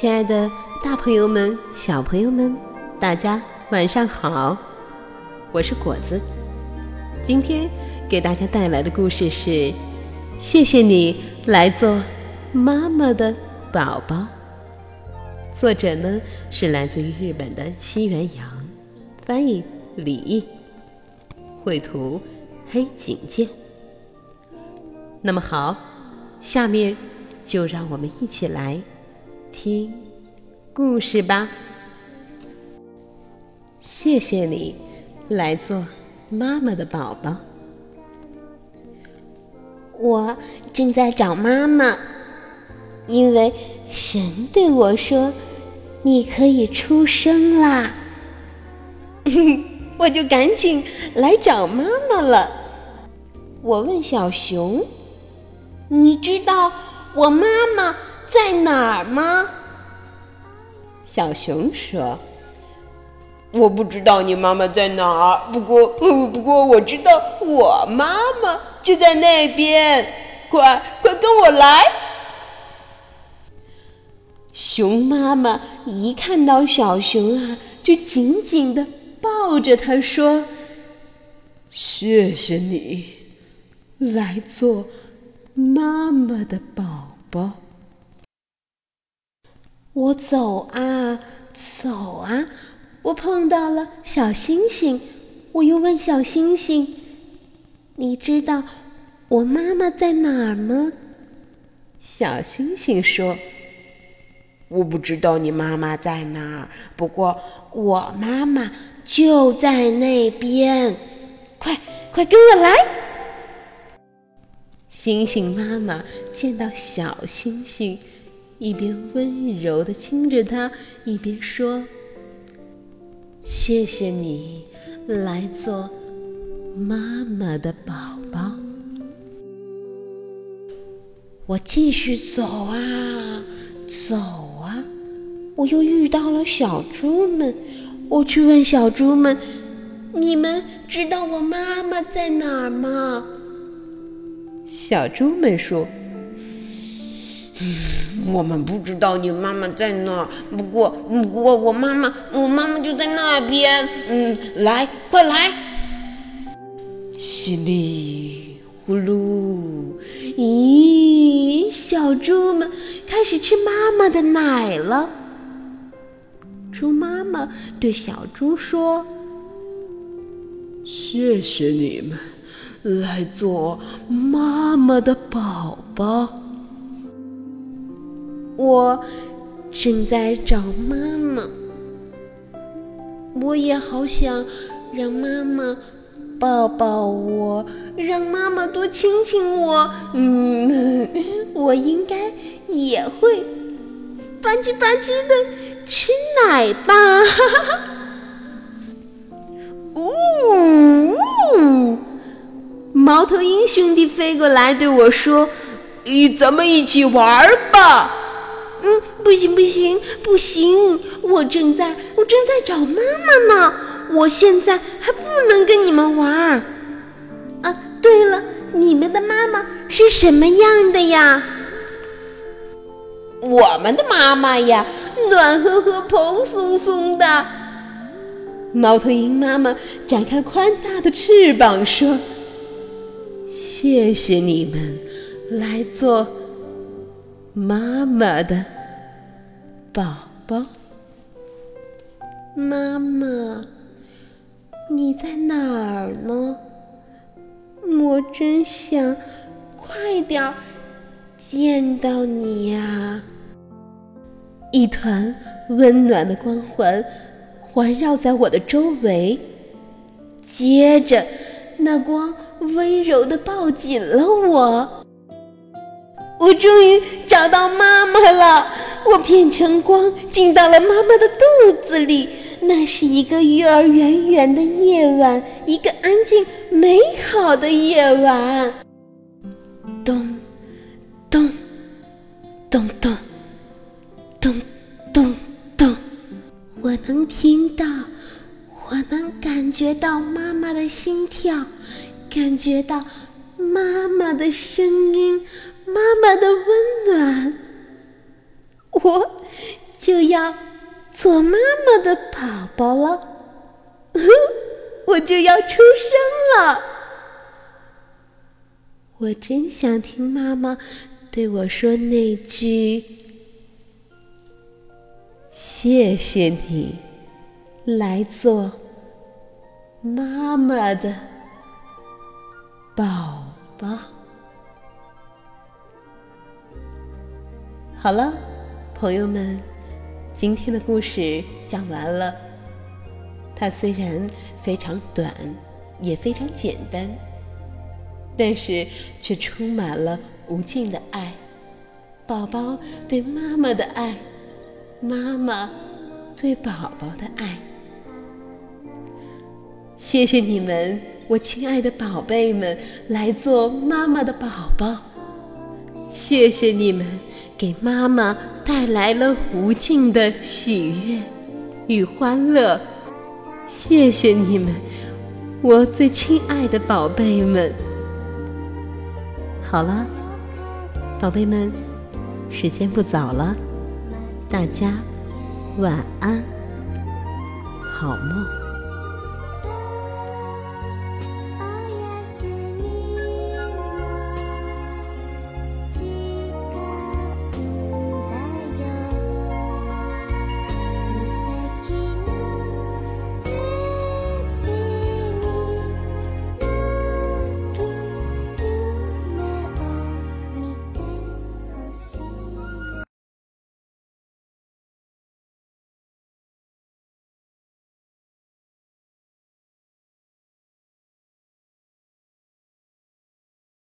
亲爱的，大朋友们、小朋友们，大家晚上好！我是果子，今天给大家带来的故事是《谢谢你来做妈妈的宝宝》。作者呢是来自于日本的西原阳，翻译李毅，绘图黑井健。那么好，下面就让我们一起来听故事吧。谢谢你来做妈妈的宝宝。我正在找妈妈，因为神对我说：“你可以出生啦。” 我就赶紧来找妈妈了。我问小熊。你知道我妈妈在哪儿吗？小熊说：“我不知道你妈妈在哪儿，不过，不过我知道我妈妈就在那边。快，快跟我来！”熊妈妈一看到小熊啊，就紧紧的抱着它说：“谢谢你来做。”妈妈的宝宝，我走啊走啊，我碰到了小星星，我又问小星星：“你知道我妈妈在哪儿吗？”小星星说：“我不知道你妈妈在哪儿，不过我妈妈就在那边，快快跟我来！”星星妈妈见到小星星，一边温柔的亲着它，一边说：“谢谢你来做妈妈的宝宝。”我继续走啊走啊，我又遇到了小猪们，我去问小猪们：“你们知道我妈妈在哪儿吗？”小猪们说：“我们不知道你妈妈在哪儿，不过，不过我妈妈，我妈妈就在那边。嗯，来，快来！稀里呼噜，咦，小猪们开始吃妈妈的奶了。猪妈妈对小猪说：‘谢谢你们。’”来做妈妈的宝宝。我正在找妈妈，我也好想让妈妈抱抱我，让妈妈多亲亲我。嗯，我应该也会吧唧吧唧的吃奶吧。哈哈哈。猫头鹰兄弟飞过来对我说：“咦，咱们一起玩吧。”不行不行不行，我正在我正在找妈妈呢，我现在还不能跟你们玩。啊，对了，你们的妈妈是什么样的呀？我们的妈妈呀，暖和和、蓬松松的。猫头鹰妈妈展开宽大的翅膀说。谢谢你们来做妈妈的宝宝。妈妈，你在哪儿呢？我真想快点见到你呀！一团温暖的光环环绕在我的周围，接着那光。温柔的抱紧了我，我终于找到妈妈了。我变成光，进到了妈妈的肚子里。那是一个月儿圆圆的夜晚，一个安静美好的夜晚。咚，咚，咚咚，咚咚咚，我能听到，我能感觉到妈妈的心跳。感觉到妈妈的声音，妈妈的温暖，我就要做妈妈的宝宝了，我就要出生了。我真想听妈妈对我说那句：“谢谢你来做妈妈的宝宝。”好了，朋友们，今天的故事讲完了。它虽然非常短，也非常简单。但是却充满了无尽的爱，宝宝对妈妈的爱，妈妈对宝宝的爱。谢谢你们，我亲爱的宝贝们，来做妈妈的宝宝。谢谢你们，给妈妈带来了无尽的喜悦与欢乐。谢谢你们，我最亲爱的宝贝们。好了，宝贝们，时间不早了，大家晚安，好梦。